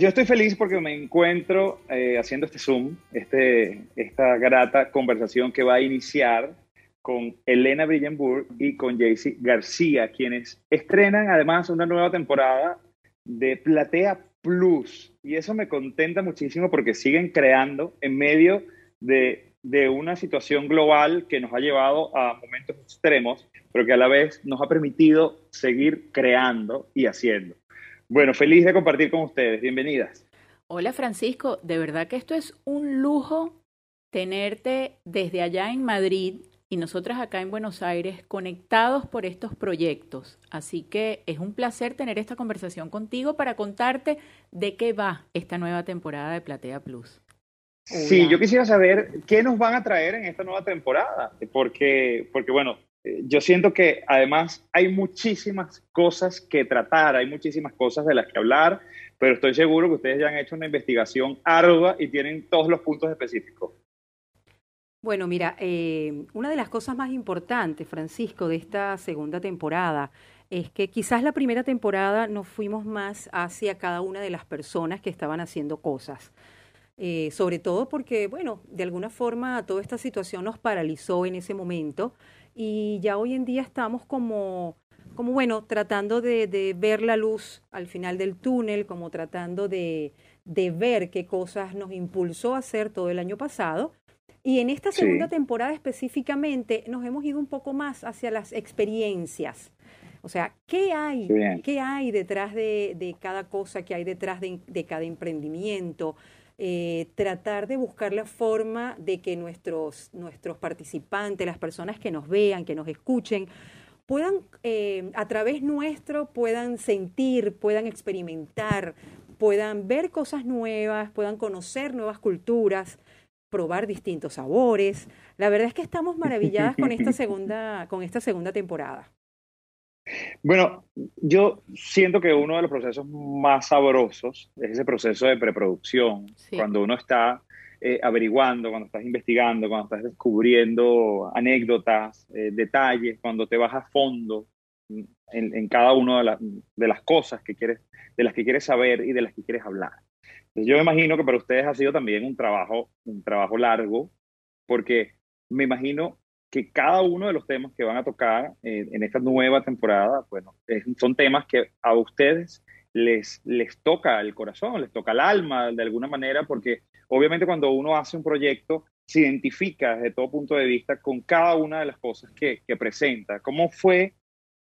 yo estoy feliz porque me encuentro eh, haciendo este Zoom, este, esta grata conversación que va a iniciar con Elena Brillenburg y con Jaycee García, quienes estrenan además una nueva temporada de Platea Plus. Y eso me contenta muchísimo porque siguen creando en medio de, de una situación global que nos ha llevado a momentos extremos, pero que a la vez nos ha permitido seguir creando y haciendo. Bueno, feliz de compartir con ustedes. Bienvenidas. Hola Francisco, de verdad que esto es un lujo tenerte desde allá en Madrid y nosotras acá en Buenos Aires conectados por estos proyectos. Así que es un placer tener esta conversación contigo para contarte de qué va esta nueva temporada de Platea Plus. Sí, yo quisiera saber qué nos van a traer en esta nueva temporada, porque, porque bueno, yo siento que además hay muchísimas cosas que tratar, hay muchísimas cosas de las que hablar, pero estoy seguro que ustedes ya han hecho una investigación ardua y tienen todos los puntos específicos. Bueno, mira, eh, una de las cosas más importantes, Francisco, de esta segunda temporada es que quizás la primera temporada nos fuimos más hacia cada una de las personas que estaban haciendo cosas. Eh, sobre todo porque, bueno, de alguna forma toda esta situación nos paralizó en ese momento y ya hoy en día estamos como, como bueno, tratando de, de ver la luz al final del túnel, como tratando de, de, ver qué cosas nos impulsó a hacer todo el año pasado. Y en esta segunda temporada específicamente nos hemos ido un poco más hacia las experiencias. O sea, ¿qué hay? ¿Qué hay detrás de, de, cada cosa? ¿Qué hay detrás de, de cada emprendimiento? Eh, tratar de buscar la forma de que nuestros, nuestros participantes, las personas que nos vean, que nos escuchen, puedan, eh, a través nuestro, puedan sentir, puedan experimentar, puedan ver cosas nuevas, puedan conocer nuevas culturas, probar distintos sabores. La verdad es que estamos maravilladas con esta segunda, con esta segunda temporada. Bueno, yo siento que uno de los procesos más sabrosos es ese proceso de preproducción, cuando uno está eh, averiguando, cuando estás investigando, cuando estás descubriendo anécdotas, eh, detalles, cuando te vas a fondo en, cada una de, las cosas que quieres, de las que quieres saber y de las que quieres hablar. yo me imagino que para ustedes ha sido también un trabajo, un trabajo largo, porque me imagino que cada uno de los temas que van a tocar eh, en esta nueva temporada, bueno, son temas que a ustedes les, les toca el corazón, les toca el alma de alguna manera, porque obviamente cuando uno hace un proyecto se identifica desde todo punto de vista con cada una de las cosas que, que presenta. ¿Cómo fue,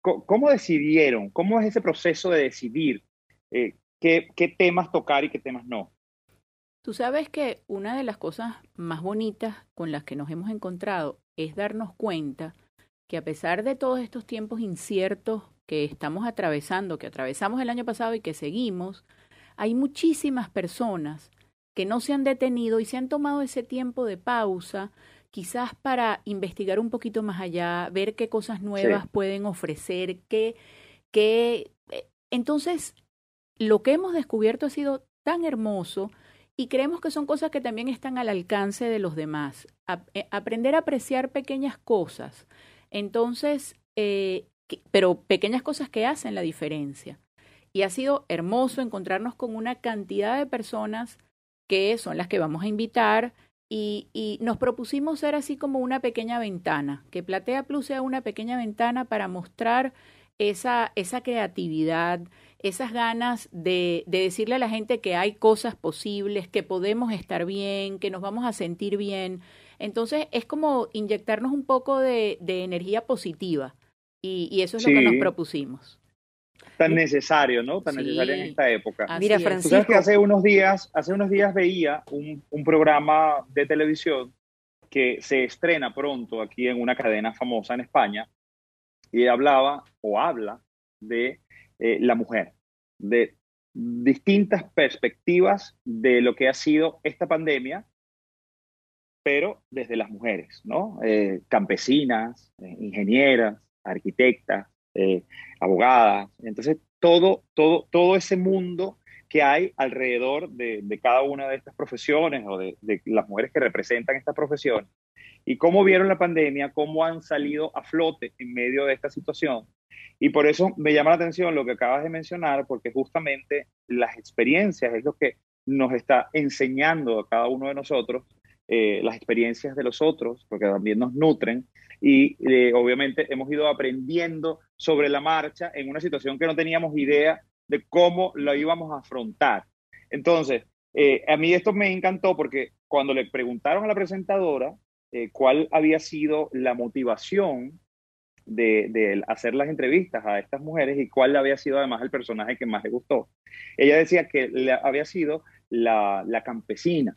cómo, decidieron, cómo es ese proceso de decidir eh, qué, qué temas tocar y qué temas no? Tú sabes que una de las cosas más bonitas con las que nos hemos encontrado es darnos cuenta que a pesar de todos estos tiempos inciertos que estamos atravesando, que atravesamos el año pasado y que seguimos, hay muchísimas personas que no se han detenido y se han tomado ese tiempo de pausa, quizás para investigar un poquito más allá, ver qué cosas nuevas pueden ofrecer, qué, qué... Eh, entonces, lo que hemos descubierto ha sido tan hermoso y creemos que son cosas que también están al alcance de los demás. Eh, aprender a apreciar pequeñas cosas. Entonces, eh, pero pequeñas cosas que hacen la diferencia. Y ha sido hermoso encontrarnos con una cantidad de personas que son las que vamos a invitar y, y, nos propusimos ser así como una pequeña ventana, que Platea Plus sea una pequeña ventana para mostrar esa, esa creatividad, esas ganas de, de, decirle a la gente que hay cosas posibles, que podemos estar bien, que nos vamos a sentir bien. Entonces es como inyectarnos un poco de, de energía positiva y, y, eso es lo que nos propusimos. Tan necesario, ¿no? Tan necesario en esta época. Mira, Francisco. sabes que hace unos días, hace unos días veía un, un programa de televisión que se estrena pronto aquí en una cadena famosa en España y hablaba o habla de eh, la mujer, de distintas perspectivas de lo que ha sido esta pandemia, pero desde las mujeres, ¿no? Eh, campesinas, eh, ingenieras, arquitectas, abogadas. Entonces, todo, todo, todo ese mundo que hay alrededor de, cada una de estas profesiones o de, de, las mujeres que representan estas profesiones y cómo vieron la pandemia, cómo han salido a flote en medio de esta situación Y por eso me llama la atención lo que acabas de mencionar, porque justamente las experiencias es lo que nos está enseñando a cada uno de nosotros, eh, las experiencias de los otros, porque también nos nutren, y eh, obviamente hemos ido aprendiendo sobre la marcha en una situación que no teníamos idea de cómo la íbamos a afrontar. Entonces, eh, a mí esto me encantó porque cuando le preguntaron a la presentadora cuál había sido la motivación de, hacer las entrevistas a estas mujeres y cuál había sido además el personaje que más le gustó. Ella decía que había sido la, campesina,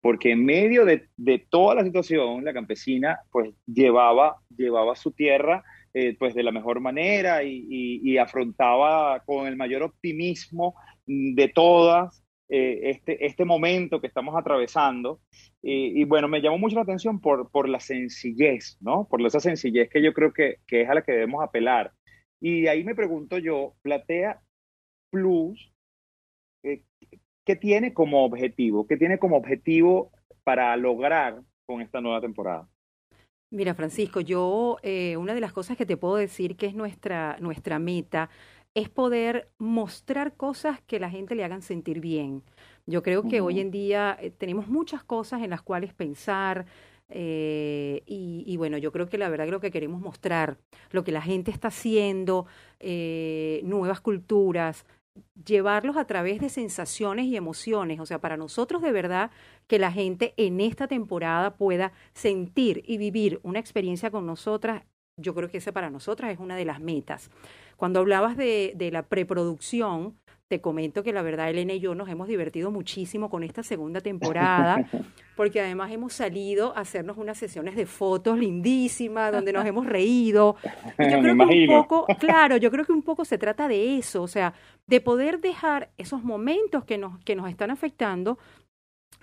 porque en medio de, toda la situación, la campesina pues llevaba, llevaba su tierra eh, pues de la mejor manera y, afrontaba con el mayor optimismo de todas eh, este, este momento que estamos atravesando. Y, bueno, me llamó mucho la atención por, por la sencillez, ¿no? Por esa sencillez que yo creo que, que es a la que debemos apelar. Y ahí me pregunto yo, Platea Plus, eh, ¿qué tiene como objetivo? ¿Qué tiene como objetivo para lograr con esta nueva temporada? Mira, Francisco, yo eh, una de las cosas que te puedo decir que es nuestra, nuestra meta es poder mostrar cosas que la gente le hagan sentir bien. Yo creo que hoy en día eh, tenemos muchas cosas en las cuales pensar, eh, y, bueno, yo creo que la verdad creo que queremos mostrar lo que la gente está haciendo, eh, nuevas culturas, llevarlos a través de sensaciones y emociones. O sea, para nosotros de verdad que la gente en esta temporada pueda sentir y vivir una experiencia con nosotras, yo creo que esa para nosotras es una de las metas. Cuando hablabas de, de la preproducción, te comento que la verdad Elena y yo nos hemos divertido muchísimo con esta segunda temporada, porque además hemos salido a hacernos unas sesiones de fotos lindísimas, donde nos hemos reído. Y yo creo que un poco, claro, yo creo que un poco se trata de eso, o sea, de poder dejar esos momentos que nos, que nos están afectando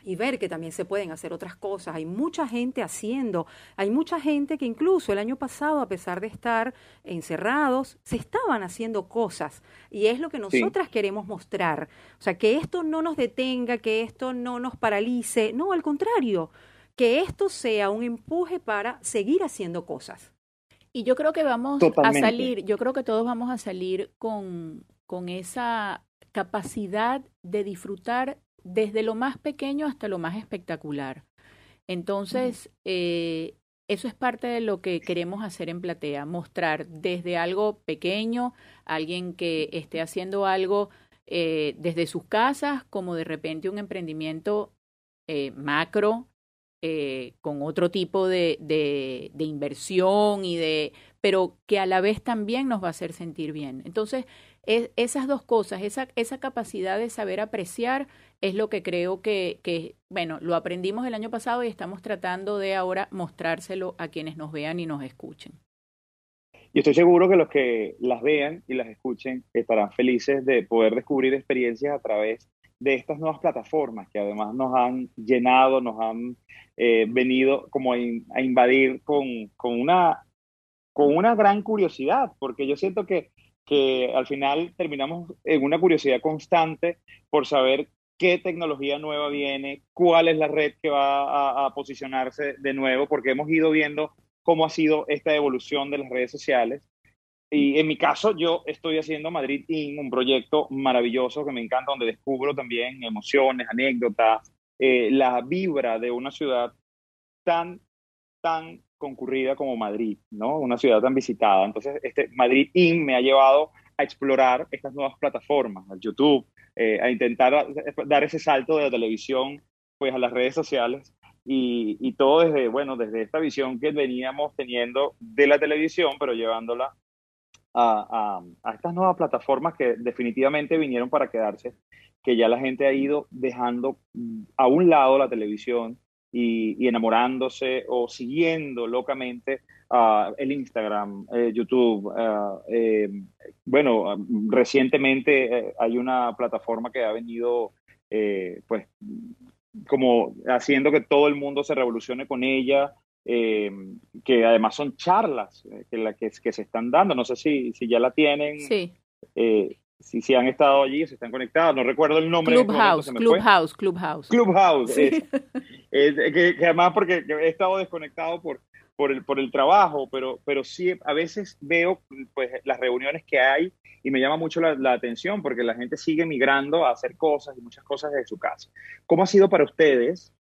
y ver que también se pueden hacer otras cosas. Hay mucha gente haciendo, hay mucha gente que incluso el año pasado, a pesar de estar encerrados, se estaban haciendo cosas. Y es lo que nosotras queremos mostrar. O sea, que esto no nos detenga, que esto no nos paralice. No, al contrario, que esto sea un empuje para seguir haciendo cosas. Y yo creo que vamos a salir, yo creo que todos vamos a salir con, con esa capacidad de disfrutar desde lo más pequeño hasta lo más espectacular. Entonces, eh, eso es parte de lo que queremos hacer en Platea, mostrar desde algo pequeño, alguien que esté haciendo algo eh, desde sus casas, como de repente un emprendimiento eh, macro, con otro tipo de, de, de, inversión y de, pero que a la vez también nos va a hacer sentir bien. Entonces, esas dos cosas, esa, esa capacidad de saber apreciar es lo que creo que, bueno, lo aprendimos el año pasado y estamos tratando de ahora mostrárselo a quienes nos vean y nos escuchen. Y estoy seguro que los que las vean y las escuchen estarán felices de poder descubrir experiencias a través de estas nuevas plataformas que además nos han llenado, nos han eh, venido como a, invadir con, con, una, con una gran curiosidad, porque yo siento que que al final terminamos en una curiosidad constante por saber qué tecnología nueva viene, cuál es la red que va a, posicionarse de nuevo, porque hemos ido viendo cómo ha sido esta evolución de las redes sociales. Y en mi caso, yo estoy haciendo Madrid In, un proyecto maravilloso que me encanta, donde descubro también emociones, anécdotas, eh, la vibra de una ciudad tan, tan concurrida como Madrid, ¿no? Una ciudad tan visitada. Entonces, este Madrid In me ha llevado a explorar estas nuevas plataformas, al YouTube, eh, a intentar dar ese salto de la televisión pues a las redes sociales y, todo desde, bueno, desde esta visión que veníamos teniendo de la televisión, pero llevándola a, a, a estas nuevas plataformas que definitivamente vinieron para quedarse, que ya la gente ha ido dejando a un lado la televisión y, enamorándose o siguiendo locamente uh, el Instagram, eh, YouTube. Uh, eh, bueno, recientemente eh, hay una plataforma que ha venido, pues, como haciendo que todo el mundo se revolucione con ella. que además son charlas que, la, que, que, se están dando, no sé si, si ya la tienen. Sí si, si han estado allí, si están conectados, no recuerdo el nombre. Clubhouse, Clubhouse, Clubhouse. Clubhouse, que, además porque he estado desconectado por, por el, por el trabajo, pero, pero sí a veces veo pues, las reuniones que hay y me llama mucho la, atención porque la gente sigue migrando a hacer cosas y muchas cosas desde su casa. ¿Cómo ha sido para ustedes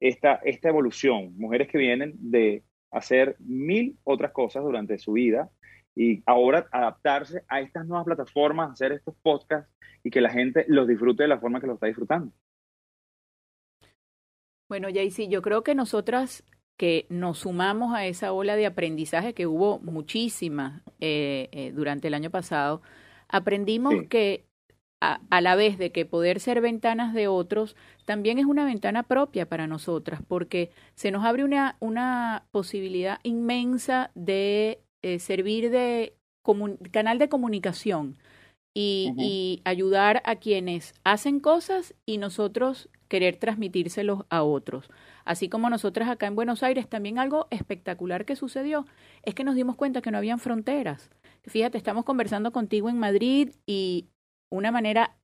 esta, esta evolución? Mujeres que vienen de hacer mil otras cosas durante su vida y ahora adaptarse a estas nuevas plataformas, hacer estos podcasts y que la gente los disfrute de la forma que lo está disfrutando. Bueno, Jaycee, yo creo que nosotras que nos sumamos a esa ola de aprendizaje que hubo muchísima eh, eh, durante el año pasado, aprendimos que a, a, la vez de que poder ser ventanas de otros, también es una ventana propia para nosotras, porque se nos abre una, una posibilidad inmensa de eh, servir de canal de comunicación y, y ayudar a quienes hacen cosas y nosotros querer transmitírselos a otros. Así como nosotras acá en Buenos Aires, también algo espectacular que sucedió es que nos dimos cuenta que no habían fronteras. Fíjate, estamos conversando contigo en Madrid y una manera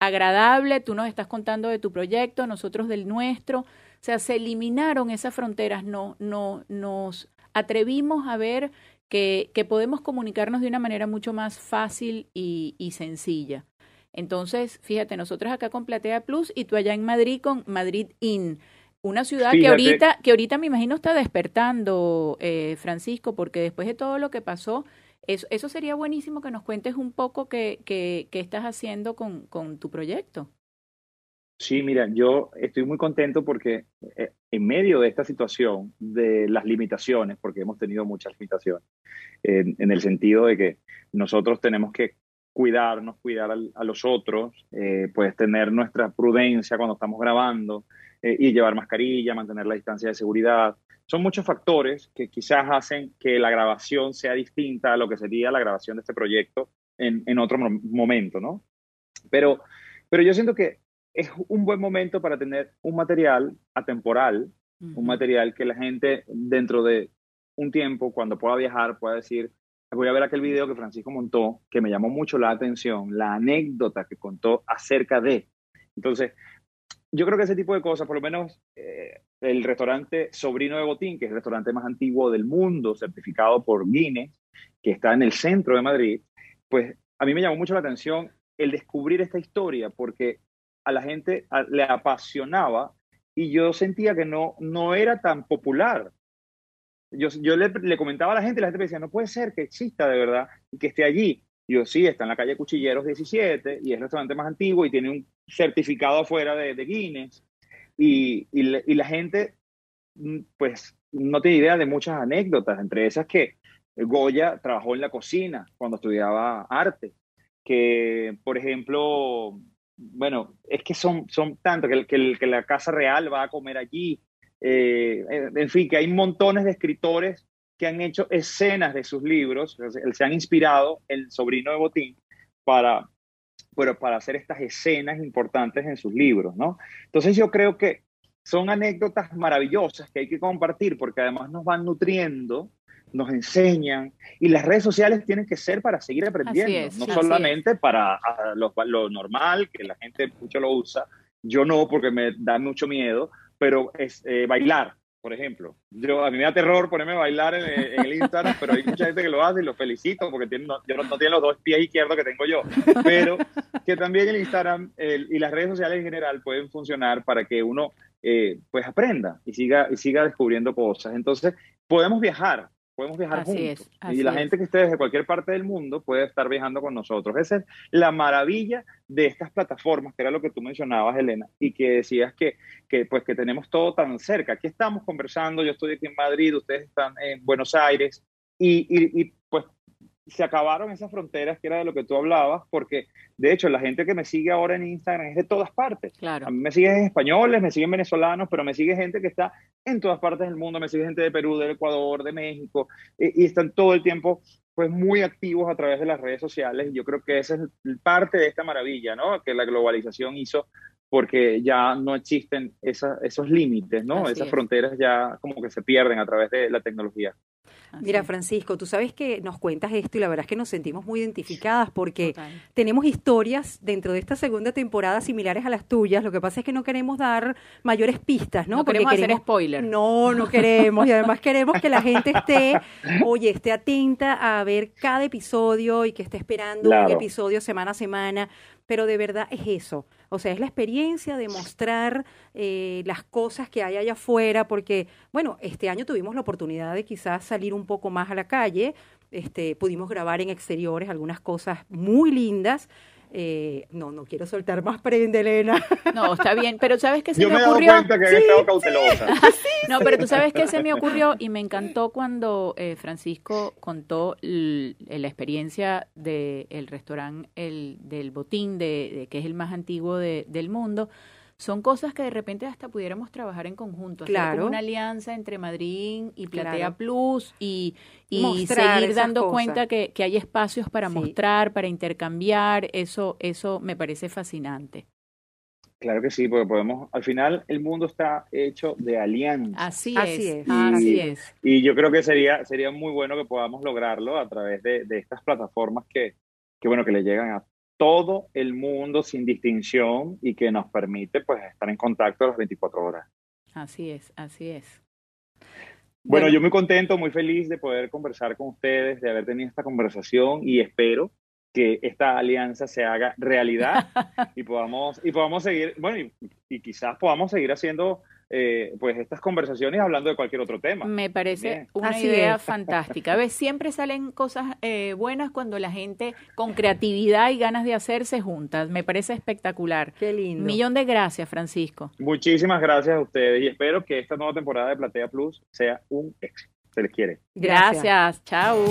agradable, tú nos estás contando de tu proyecto, nosotros del nuestro. O sea, se eliminaron esas fronteras, no, no, nos atrevimos a ver que, que podemos comunicarnos de una manera mucho más fácil y, y sencilla. Entonces, fíjate, nosotros acá con Platea Plus y tú allá en Madrid con Madrid In. Una ciudad que ahorita, que ahorita me imagino está despertando, eh, Francisco, porque después de todo lo que pasó, eso, eso sería buenísimo que nos cuentes un poco qué, qué, estás haciendo con, con, tu proyecto. Sí, mira, yo estoy muy contento porque eh, en medio de esta situación de las limitaciones, porque hemos tenido muchas limitaciones, en el sentido de que nosotros tenemos que cuidarnos, cuidar a los otros, eh, pues tener nuestra prudencia cuando estamos grabando, eh, y llevar mascarilla, mantener la distancia de seguridad. Son muchos factores que quizás hacen que la grabación sea distinta a lo que sería la grabación de este proyecto en, en otro momento, ¿no? Pero, pero yo siento que es un buen momento para tener un material atemporal, un material que la gente dentro de un tiempo, cuando pueda viajar, pueda decir, voy a ver aquel video que Francisco montó, que me llamó mucho la atención, la anécdota que contó acerca de. Entonces, yo creo que ese tipo de cosas, por lo menos eh, el restaurante Sobrino de Botín, que es el restaurante más antiguo del mundo, certificado por Guinness, que está en el centro de Madrid, pues a mí me llamó mucho la atención el descubrir esta historia, porque a la gente le apasionaba y yo sentía que no, no era tan popular. Yo, yo le, comentaba a la gente y la gente me decía, no puede ser que exista de verdad y que esté allí. yo sí, está en la calle Cuchilleros 17 y es el restaurante más antiguo y tiene un certificado afuera de, Guinness y, y, la gente mm, pues no tiene idea de muchas anécdotas, entre esas que Goya trabajó en la cocina cuando estudiaba arte, que por ejemplo, bueno, es que son, son tantos, que, que, que la Casa Real va a comer allí, eh, en fin, que hay montones de escritores que han hecho escenas de sus libros, se han inspirado el sobrino de Botín para, pero para hacer estas escenas importantes en sus libros, ¿no? Entonces yo creo que son anécdotas maravillosas que hay que compartir porque además nos van nutriendo, nos enseñan y las redes sociales tienen que ser para seguir aprendiendo, no solamente para lo, lo, normal, que la gente mucho lo usa, yo no porque me da mucho miedo, pero es eh, bailar, por ejemplo. Yo, a mí me da terror ponerme a bailar en, el Instagram, pero hay mucha gente que lo hace y lo felicito porque tiene, no, yo no, tiene los dos pies izquierdos que tengo yo. Pero que también el Instagram y las redes sociales en general pueden funcionar para que uno eh, pues aprenda y siga, y siga descubriendo cosas. Entonces, podemos viajar, podemos viajar juntos. y la gente que esté desde cualquier parte del mundo puede estar viajando con nosotros. Esa es la maravilla de estas plataformas, que era lo que tú mencionabas, Elena, y que decías que, que, pues, que tenemos todo tan cerca. Aquí estamos conversando, yo estoy aquí en Madrid, ustedes están en Buenos Aires, y, y, y pues se acabaron esas fronteras que era de lo que tú hablabas, porque de hecho la gente que me sigue ahora en Instagram es de todas partes. Claro. A mí me siguen españoles, me siguen venezolanos, pero me sigue gente que está en todas partes del mundo, me sigue gente de Perú, del Ecuador, de México, y, están todo el tiempo pues muy activos a través de las redes sociales y yo creo que esa es parte de esta maravilla, ¿no? Que la globalización hizo porque ya no existen esos límites, ¿no? Esas fronteras ya como que se pierden a través de la tecnología. Mira, Francisco, tú sabes que nos cuentas esto y la verdad es que nos sentimos muy identificadas porque tenemos historias dentro de esta segunda temporada similares a las tuyas. Lo que pasa es que no queremos dar mayores pistas, ¿no? No porque queremos, hacer spoiler. No, no queremos. Y además queremos que la gente esté, oye, esté atenta a ver cada episodio y que esté esperando un episodio semana a semana pero de verdad es eso. O sea, es la experiencia de mostrar eh, las cosas que hay allá afuera, porque, bueno, este año tuvimos la oportunidad de quizás salir un poco más a la calle, este, pudimos grabar en exteriores algunas cosas muy lindas, eh, no, no quiero soltar más prenda, Elena. No, está bien, pero ¿sabes qué se Yo me, ocurrió? cuenta que estado cautelosa. no, pero tú sabes qué se me ocurrió y me encantó cuando eh, Francisco contó la experiencia del restaurante el, del Botín, de, que es el más antiguo del mundo son cosas que de repente hasta pudiéramos trabajar en conjunto, hacer como una alianza entre Madrid y Platea Plus y, y seguir dando cuenta que, que, hay espacios para mostrar, para intercambiar, eso, eso me parece fascinante. Claro que sí, porque podemos, al final el mundo está hecho de alianzas. Así es, así es. Y, yo creo que sería, sería muy bueno que podamos lograrlo a través de, de estas plataformas que, que, bueno, que le llegan a todo el mundo sin distinción y que nos permite pues estar en contacto a las 24 horas. Así es, así es. Bueno, yo muy contento, muy feliz de poder conversar con ustedes, de haber tenido esta conversación y espero que esta alianza se haga realidad y podamos y podamos seguir, bueno, y quizás podamos seguir haciendo eh, pues estas conversaciones hablando de cualquier otro tema. Me parece una idea fantástica. A ver, siempre salen cosas eh, buenas cuando la gente con creatividad y ganas de hacerse juntas. Me parece espectacular. Qué lindo. Millón de gracias, Francisco. Muchísimas gracias a ustedes y espero que esta nueva temporada de Platea Plus sea un éxito. Se les quiere. gracias. Chao.